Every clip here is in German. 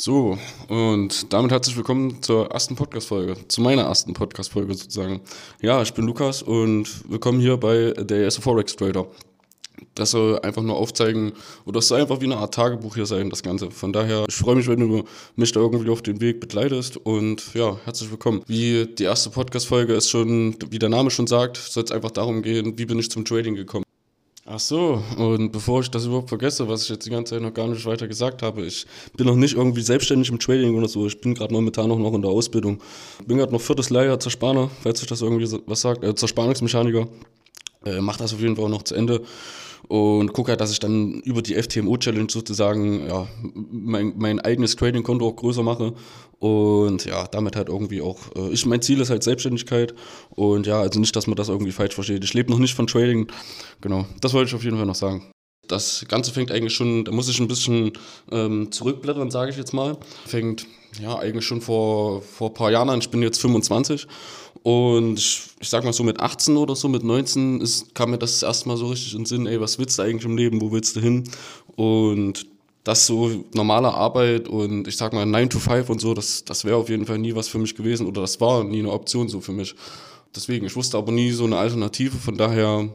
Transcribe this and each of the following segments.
So, und damit herzlich willkommen zur ersten Podcast-Folge, zu meiner ersten Podcast-Folge sozusagen. Ja, ich bin Lukas und willkommen hier bei der Forex Trader. Das soll einfach nur aufzeigen, oder es soll einfach wie eine Art Tagebuch hier sein, das Ganze. Von daher, ich freue mich, wenn du mich da irgendwie auf den Weg begleitest und ja, herzlich willkommen. Wie die erste Podcast-Folge ist schon, wie der Name schon sagt, soll es einfach darum gehen, wie bin ich zum Trading gekommen. Ach so, und bevor ich das überhaupt vergesse, was ich jetzt die ganze Zeit noch gar nicht weiter gesagt habe, ich bin noch nicht irgendwie selbstständig im Trading oder so. Ich bin gerade momentan auch noch in der Ausbildung. Bin gerade noch viertes Lehrjahr zur Sparner, falls sich das irgendwie was sagt, äh, zur Sparnungsmechaniker. Äh, mach das auf jeden Fall auch noch zu Ende und gucke halt, dass ich dann über die FTMO-Challenge sozusagen ja, mein, mein eigenes Trading-Konto auch größer mache und ja, damit halt irgendwie auch, äh, ich, mein Ziel ist halt Selbstständigkeit und ja, also nicht, dass man das irgendwie falsch versteht. Ich lebe noch nicht von Trading, genau, das wollte ich auf jeden Fall noch sagen. Das Ganze fängt eigentlich schon, da muss ich ein bisschen ähm, zurückblättern, sage ich jetzt mal. Fängt ja eigentlich schon vor, vor ein paar Jahren an. Ich bin jetzt 25 und ich, sag mal so mit 18 oder so, mit 19 ist, kam mir das erstmal so richtig in den Sinn, ey, was willst du eigentlich im Leben, wo willst du hin? Und das so normale Arbeit und ich sag mal 9 to 5 und so, das, das wäre auf jeden Fall nie was für mich gewesen oder das war nie eine Option so für mich. Deswegen, ich wusste aber nie so eine Alternative, von daher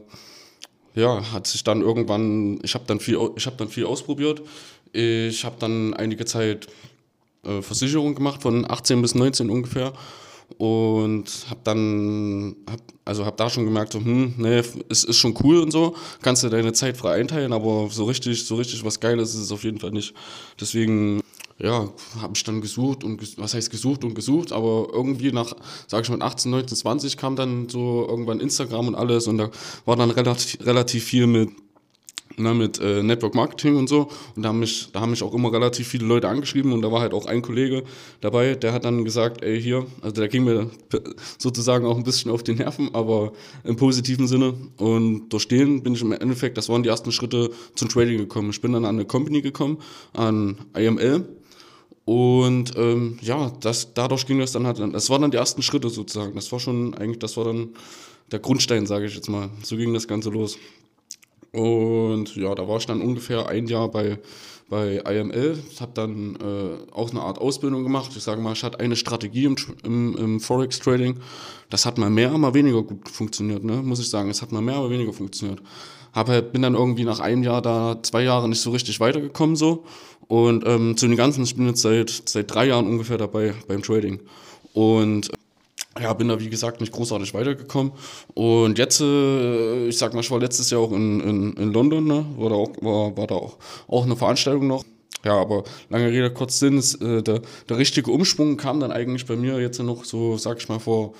ja, hat sich dann irgendwann, ich habe dann habe dann viel ausprobiert. Ich habe dann einige Zeit äh, Versicherung gemacht von 18 bis 19 ungefähr und habe dann hab, also habe da schon gemerkt so hm nee es ist schon cool und so. Kannst du deine Zeit frei einteilen aber so richtig so richtig was geiles ist es auf jeden Fall nicht. Deswegen ja habe ich dann gesucht und was heißt gesucht und gesucht aber irgendwie nach sage ich mal 18 19 20 kam dann so irgendwann Instagram und alles und da war dann relativ relativ viel mit ne, mit äh, Network Marketing und so. Und da haben, mich, da haben mich auch immer relativ viele Leute angeschrieben und da war halt auch ein Kollege dabei, der hat dann gesagt, ey, hier, also der ging mir sozusagen auch ein bisschen auf die Nerven, aber im positiven Sinne. Und durch den bin ich im Endeffekt, das waren die ersten Schritte zum Trading gekommen. Ich bin dann an eine Company gekommen, an IML. Und ähm, ja, das, dadurch ging das dann halt, das waren dann die ersten Schritte sozusagen. Das war schon eigentlich, das war dann der Grundstein, sage ich jetzt mal. So ging das Ganze los. Und ja, da war ich dann ungefähr ein Jahr bei, bei IML, habe dann äh, auch eine Art Ausbildung gemacht. Ich sage mal, ich hatte eine Strategie im, im, im Forex-Trading. Das hat mal mehr, mal weniger gut funktioniert, ne? muss ich sagen. Es hat mal mehr, mal weniger funktioniert. Hab halt, bin dann irgendwie nach einem Jahr da, zwei Jahre nicht so richtig weitergekommen so. Und ähm, zu den ganzen, ich bin jetzt seit, seit drei Jahren ungefähr dabei beim Trading. Und ja, bin da wie gesagt nicht großartig weitergekommen. Und jetzt, äh, ich sag mal, ich war letztes Jahr auch in, in, in London, ne? war da, auch, war, war da auch, auch eine Veranstaltung noch. Ja, aber lange Rede, kurz Sinn, ist, äh, der, der richtige Umschwung kam dann eigentlich bei mir jetzt noch so, sag ich mal, vor,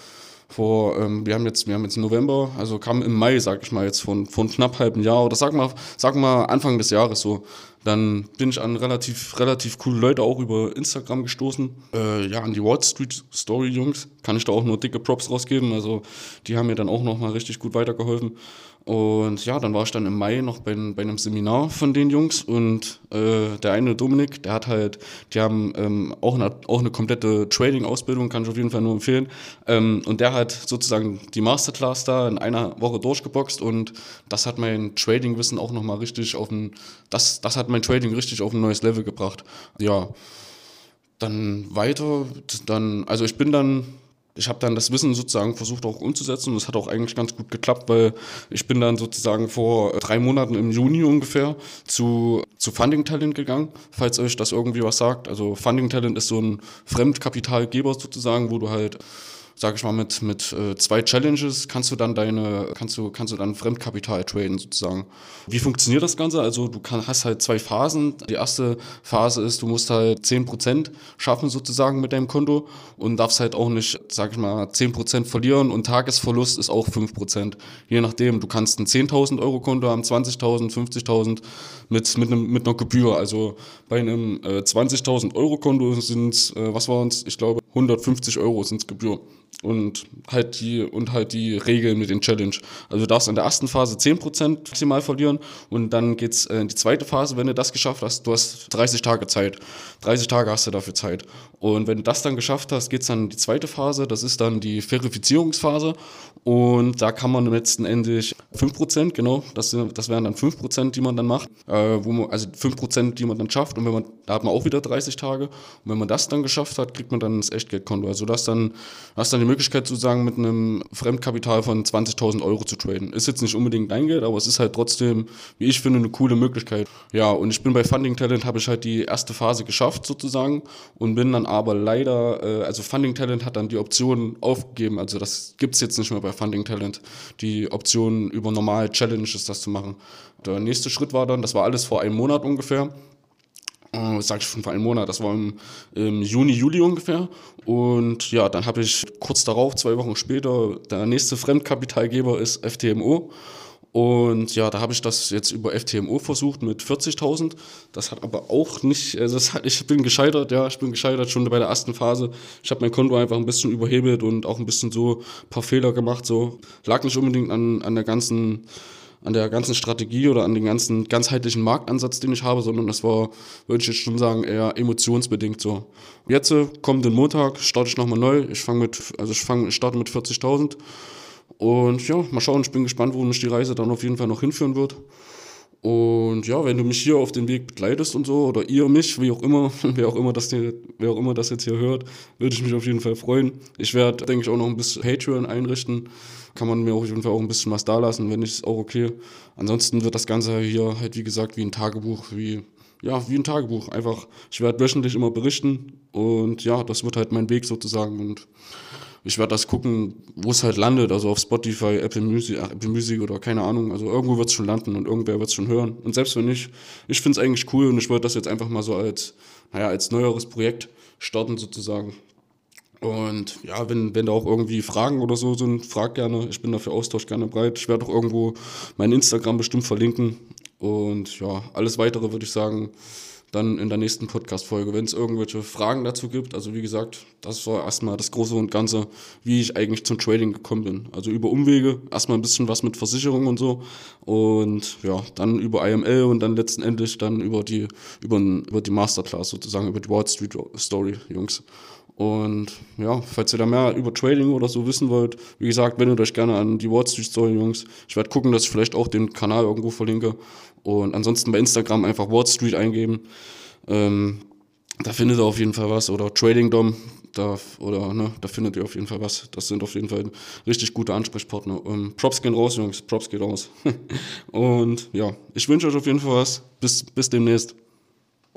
vor ähm, wir haben jetzt, wir haben jetzt November, also kam im Mai, sag ich mal, jetzt von, von knapp halben Jahr oder sag mal, sag mal Anfang des Jahres so. Dann bin ich an relativ, relativ coole Leute auch über Instagram gestoßen. Äh, ja, an die Wall Street Story Jungs kann ich da auch nur dicke Props rausgeben. Also die haben mir dann auch nochmal richtig gut weitergeholfen. Und ja, dann war ich dann im Mai noch bei, bei einem Seminar von den Jungs und äh, der eine Dominik, der hat halt, die haben ähm, auch, eine, auch eine komplette Trading-Ausbildung, kann ich auf jeden Fall nur empfehlen. Ähm, und der hat sozusagen die Masterclass da in einer Woche durchgeboxt und das hat mein Trading-Wissen auch nochmal richtig auf ein, das, das hat mein Trading richtig auf ein neues Level gebracht. Ja, dann weiter, dann, also ich bin dann ich habe dann das Wissen sozusagen versucht auch umzusetzen und es hat auch eigentlich ganz gut geklappt, weil ich bin dann sozusagen vor drei Monaten im Juni ungefähr zu, zu Funding Talent gegangen, falls euch das irgendwie was sagt. Also Funding Talent ist so ein Fremdkapitalgeber sozusagen, wo du halt sage ich mal, mit, mit äh, zwei Challenges kannst du dann deine, kannst du, kannst du dann Fremdkapital traden sozusagen. Wie funktioniert das Ganze? Also du kann, hast halt zwei Phasen. Die erste Phase ist, du musst halt 10% schaffen sozusagen mit deinem Konto und darfst halt auch nicht, sag ich mal, 10% verlieren und Tagesverlust ist auch 5%. Je nachdem, du kannst ein 10.000 Euro Konto haben, 20.000, 50.000 mit, mit, mit einer Gebühr. Also bei einem äh, 20.000 Euro Konto sind äh, was waren es? Ich glaube 150 Euro sind Gebühr und halt die und halt die Regeln mit den Challenge. Also du darfst in der ersten Phase 10% maximal verlieren und dann geht's in die zweite Phase, wenn du das geschafft hast, du hast 30 Tage Zeit. 30 Tage hast du dafür Zeit. Und wenn du das dann geschafft hast, geht's dann in die zweite Phase, das ist dann die Verifizierungsphase. Und da kann man letzten Endes 5%, genau, das, das wären dann 5%, die man dann macht, äh, wo man, also 5%, die man dann schafft. Und wenn man, da hat man auch wieder 30 Tage. Und wenn man das dann geschafft hat, kriegt man dann das Echtgeldkonto. Also das dann, hast dann die Möglichkeit sozusagen mit einem Fremdkapital von 20.000 Euro zu traden. Ist jetzt nicht unbedingt dein Geld, aber es ist halt trotzdem, wie ich finde, eine coole Möglichkeit. Ja, und ich bin bei Funding Talent, habe ich halt die erste Phase geschafft sozusagen und bin dann aber leider, äh, also Funding Talent hat dann die Option aufgegeben, also das gibt es jetzt nicht mehr bei Funding Talent, die Option über normale Challenges das zu machen. Der nächste Schritt war dann, das war alles vor einem Monat ungefähr, äh, sag ich schon vor einem Monat, das war im, im, Juni, Juli ungefähr. Und ja, dann habe ich kurz darauf, zwei Wochen später, der nächste Fremdkapitalgeber ist FTMO. Und ja, da habe ich das jetzt über FTMO versucht mit 40.000. Das hat aber auch nicht, also das hat, ich bin gescheitert, ja, ich bin gescheitert schon bei der ersten Phase. Ich habe mein Konto einfach ein bisschen überhebelt und auch ein bisschen so ein paar Fehler gemacht. So lag nicht unbedingt an, an der ganzen an der ganzen Strategie oder an den ganzen ganzheitlichen Marktansatz, den ich habe, sondern das war, würde ich jetzt schon sagen, eher emotionsbedingt so. Jetzt äh, kommt den Montag, starte ich nochmal neu. Ich fange mit, also ich fange, starte mit 40.000 und ja, mal schauen. Ich bin gespannt, wo mich die Reise dann auf jeden Fall noch hinführen wird. Und ja, wenn du mich hier auf den Weg begleitest und so, oder ihr mich, wie auch immer, wer auch immer das, hier, wer auch immer das jetzt hier hört, würde ich mich auf jeden Fall freuen. Ich werde, denke ich, auch noch ein bisschen Patreon einrichten. Kann man mir auf jeden Fall auch ein bisschen was da lassen, wenn nicht, ist auch okay. Ansonsten wird das Ganze hier halt, wie gesagt, wie ein Tagebuch, wie, ja, wie ein Tagebuch. Einfach, ich werde wöchentlich immer berichten und ja, das wird halt mein Weg sozusagen und ich werde das gucken, wo es halt landet, also auf Spotify, Apple Music, Apple Music oder keine Ahnung. Also irgendwo wird es schon landen und irgendwer wird es schon hören. Und selbst wenn nicht, ich finde es eigentlich cool und ich wollte das jetzt einfach mal so als, naja, als neueres Projekt starten sozusagen. Und ja, wenn, wenn da auch irgendwie Fragen oder so sind, frag gerne. Ich bin dafür Austausch gerne bereit. Ich werde auch irgendwo mein Instagram bestimmt verlinken. Und ja, alles weitere würde ich sagen, dann in der nächsten Podcast-Folge, wenn es irgendwelche Fragen dazu gibt. Also wie gesagt, das war erstmal das Große und Ganze, wie ich eigentlich zum Trading gekommen bin. Also über Umwege, erstmal ein bisschen was mit Versicherung und so und ja, dann über IML und dann letzten Endes dann über die, über, über die Masterclass sozusagen, über die Wall Street Story, Jungs. Und ja, falls ihr da mehr über Trading oder so wissen wollt, wie gesagt, wendet euch gerne an die Wall Street Story, Jungs. Ich werde gucken, dass ich vielleicht auch den Kanal irgendwo verlinke. Und ansonsten bei Instagram einfach Wall Street eingeben. Ähm, da findet ihr auf jeden Fall was. Oder Trading Dom, da, oder, ne, da findet ihr auf jeden Fall was. Das sind auf jeden Fall richtig gute Ansprechpartner. Ähm, Props gehen raus, Jungs. Props gehen raus. Und ja, ich wünsche euch auf jeden Fall was. Bis, bis demnächst.